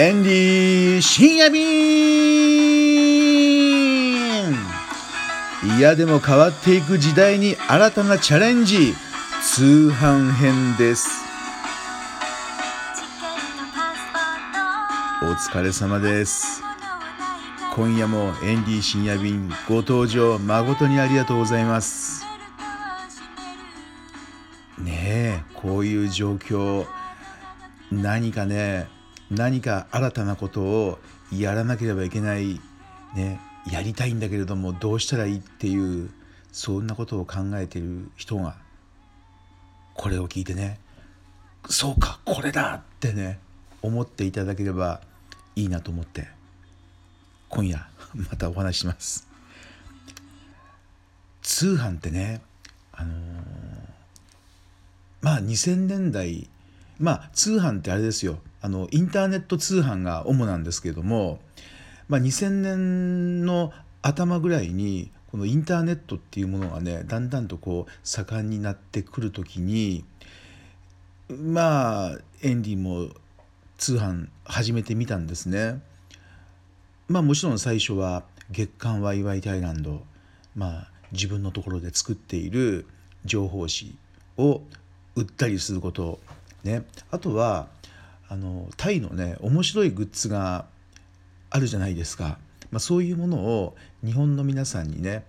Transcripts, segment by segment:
エンディ深夜便。嫌でも変わっていく時代に新たなチャレンジ。通販編です。お疲れ様です。今夜もエンディ深夜便ご登場誠にありがとうございます。ねえこういう状況。何かね何か新たなことをやらなければいけないねやりたいんだけれどもどうしたらいいっていうそんなことを考えている人がこれを聞いてねそうかこれだってね思っていただければいいなと思って今夜またお話します。通販ってねあのー、まあ2000年代まあ通販ってあれですよあのインターネット通販が主なんですけども、まあ、2000年の頭ぐらいにこのインターネットっていうものがねだんだんとこう盛んになってくる時にまあエンディも通販始めてみたんですね。まあもちろん最初は月刊ワイワイタイランドまあ自分のところで作っている情報誌を売ったりすることね。あとはあのタイのね面白いグッズがあるじゃないですか、まあ、そういうものを日本の皆さんにね、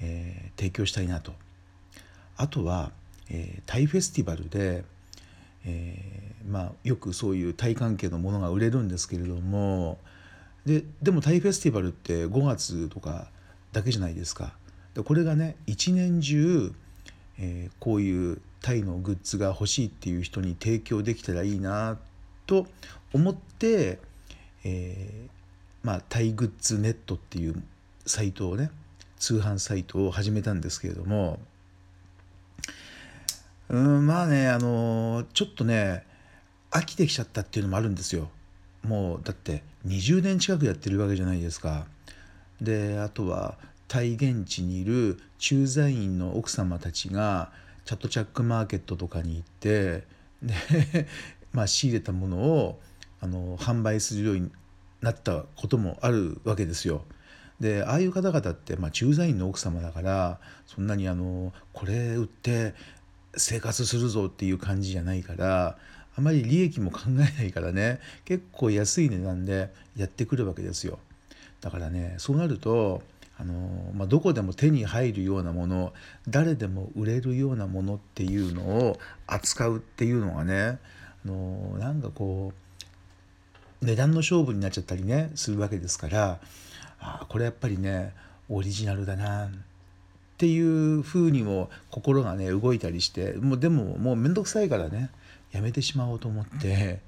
えー、提供したいなと。あとは、えー、タイフェスティバルで、えー、まあ、よくそういうタイ関係のものが売れるんですけれども。ででもタイフェスティバルって5月とかだけじゃないですか。でこれがね一年中、えこういうタイのグッズが欲しいっていう人に提供できたらいいなと思って、えー、まあ、タイグッズネットっていうサイトをね通販サイトを始めたんですけれどもうんまあねあのちょっとね飽きてきちゃったっていうのもあるんですよ。もうだって20年近くやってるわけじゃないですか。であとはタイ現地にいる駐在員の奥様たちがチャットチャックマーケットとかに行ってで まあ、仕入れたものをあの販売するようになったこともあるわけですよ。でああいう方々って、まあ、駐在員の奥様だからそんなにあのこれ売って生活するぞっていう感じじゃないからあまり利益も考えないからね結構安い値段でやってくるわけですよ。だからねそうなるとあの、まあ、どこでも手に入るようなもの誰でも売れるようなものっていうのを扱うっていうのがねあのなんかこう値段の勝負になっちゃったりねするわけですからあこれやっぱりねオリジナルだなっていうふうにも心がね動いたりしてもうでももう面倒くさいからねやめてしまおうと思って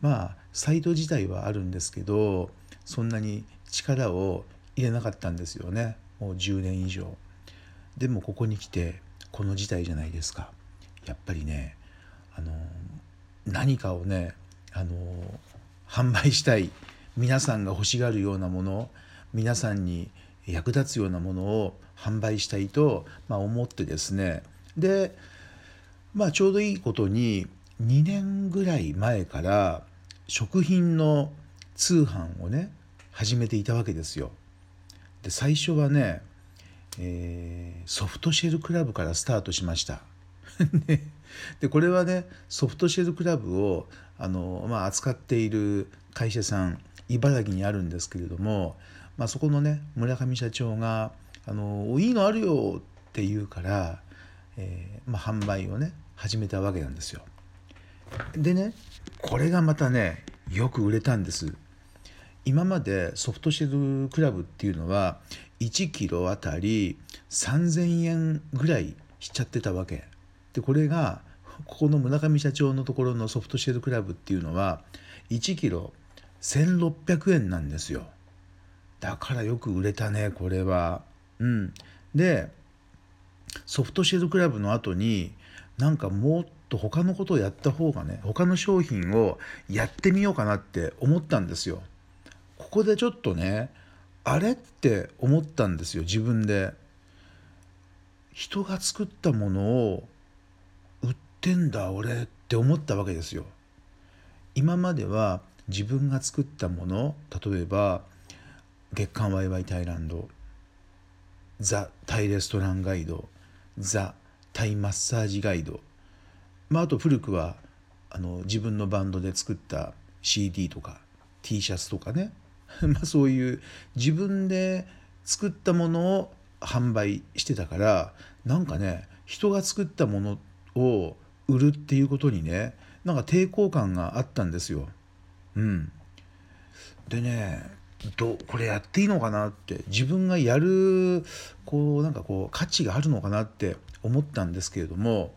まあサイト自体はあるんですけどそんなに力を入れなかったんですよねもう10年以上。でもここに来てこの事態じゃないですか。やっぱりねあの何かをねあの販売したい皆さんが欲しがるようなもの皆さんに役立つようなものを販売したいと、まあ、思ってですねで、まあ、ちょうどいいことに2年ぐらい前から食品の通販をね始めていたわけですよ。で最初はね、えー、ソフトシェルクラブからスタートしました。でこれはねソフトシェルクラブをあの、まあ、扱っている会社さん茨城にあるんですけれども、まあ、そこのね村上社長が「あのいいのあるよ」って言うから、えー、まあ、販売をね始めたわけなんですよ。でねこれがまたねよく売れたんです。今までソフトシェルクラブっていうのは1キロあたり3,000円ぐらいしちゃってたわけ。でこれがここの村上社長のところのソフトシェルクラブっていうのは1キロ1600円なんですよ。だからよく売れたねこれは。うん。でソフトシェルクラブの後になんかもっと他のことをやった方がね他の商品をやってみようかなって思ったんですよ。ここでちょっとねあれって思ったんですよ自分で人が作ったものを売ってんだ俺って思ったわけですよ。今までは自分が作ったもの例えば月刊ワイワイタイランドザ・タイレストランガイドザ・タイマッサージガイド、まあ、あと古くはあの自分のバンドで作った CD とか T シャツとかね まあそういう自分で作ったものを販売してたからなんかね人が作ったものを売るっていうことにねなんか抵抗感があったんですよ。うん、でねどこれやっていいのかなって自分がやるこうなんかこう価値があるのかなって思ったんですけれども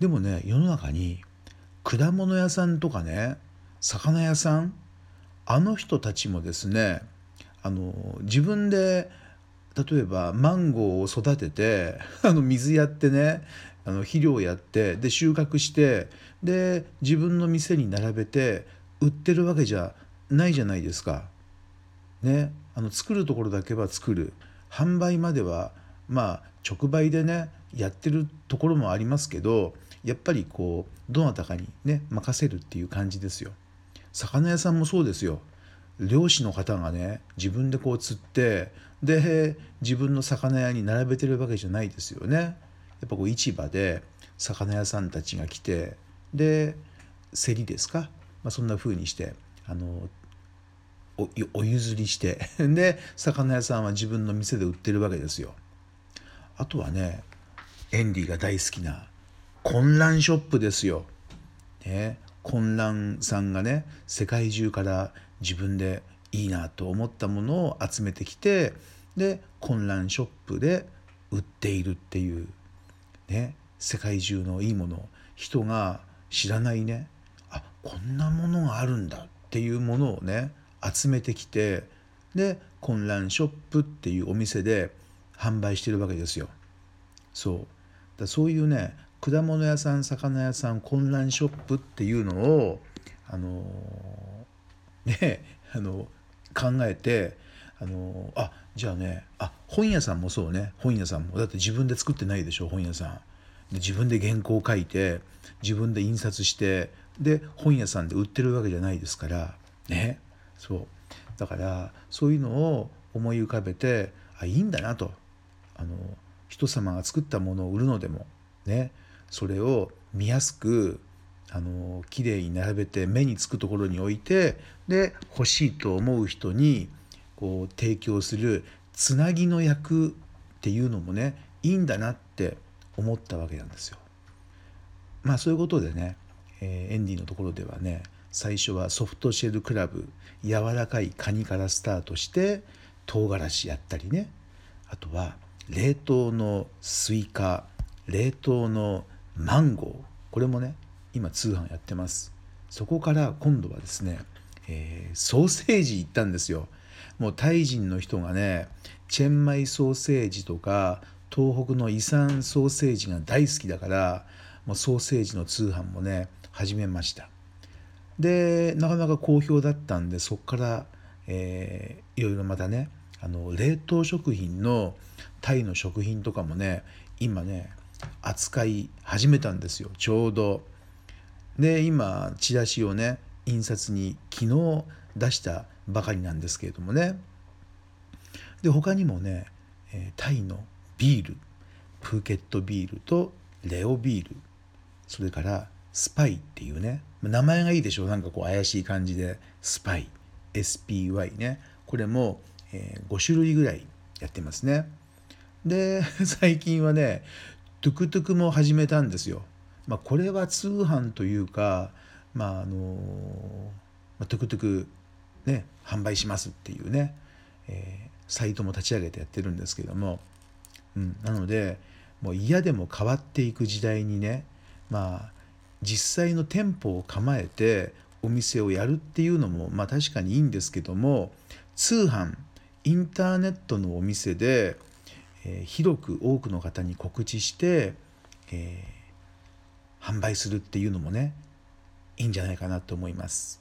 でもね世の中に果物屋さんとかね魚屋さんあの人たちもですねあの自分で例えばマンゴーを育てて あの水やってねあの肥料やってで収穫してで自分の店に並べて売ってるわけじゃないじゃないですか。ね、あの作るところだけは作る販売まではまあ直売でねやってるところもありますけどやっぱりこうどなたかにね任せるっていう感じですよ。魚屋さんもそうですよ。漁師の方がね自分でこう釣ってで自分の魚屋に並べてるわけじゃないですよね。やっぱこう市場で魚屋さんたちが来てで競りですか、まあ、そんな風にしてあのお譲りして で魚屋さんは自分の店で売ってるわけですよ。あとはねエンディが大好きな混乱ショップですよ。ね、混乱さんがね世界中から自分でいいなと思ったものを集めてきてで混乱ショップで売っているっていうね世界中のいいもの人が知らないねあこんなものがあるんだっていうものをね集めてきてで混乱ショップっていうお店で販売してるわけですよ。そうだそういうね果物屋さん魚屋さん混乱ショップっていうのをあの ねあの考えてあのあじゃあねあ本屋さんもそうね。本屋さんも。だって自分で作ってないでしょ本屋さん。で自分で原稿を書いて自分で印刷してで本屋さんで売ってるわけじゃないですから。ね。そう。だからそういうのを思い浮かべてあいいんだなと。あの人様が作ったものを売るのでも。ね。それを見やすくあの綺麗に並べて目につくところに置いてで欲しいと思う人にこう提供するつなぎの役っていうのもねいいんだなって思ったわけなんですよ。まあそういうことでね、えー、エンディのところではね最初はソフトシェルクラブ柔らかいカニからスタートして唐辛子やったりねあとは冷凍のスイカ冷凍のマンゴー。これもね今通販やってます。そこから今度はですね、えー、ソーセージ行ったんですよ。もうタイ人の人がねチェンマイソーセージとか東北のイサンソーセージが大好きだからもうソーセージの通販もね始めました。でなかなか好評だったんでそこから、えー、いろいろまたねあの冷凍食品のタイの食品とかもね今ね扱い始めたんですよ。ちょうど。で今チラシをね印刷に昨日出したばかりなんですけれどもね。で他にもね、えタイのビールプーケットビールとレオビールそれからスパイっていうね名前がいいでしょなんかこう怪しい感じでスパイ SPY ね。これも、え、5種類ぐらいやってますね。で最近はねトゥクトゥクも始めたんですよ、まあ、これは通販というかまああのまあ、トゥクトゥクね販売しますっていうね、えー、サイトも立ち上げてやってるんですけども、うん、なのでもう嫌でも変わっていく時代にねまあ実際の店舗を構えてお店をやるっていうのもまあ確かにいいんですけども通販インターネットのお店で、えー、広く多くの方に告知して、えー、販売するっていうのもねいいんじゃないかなと思います。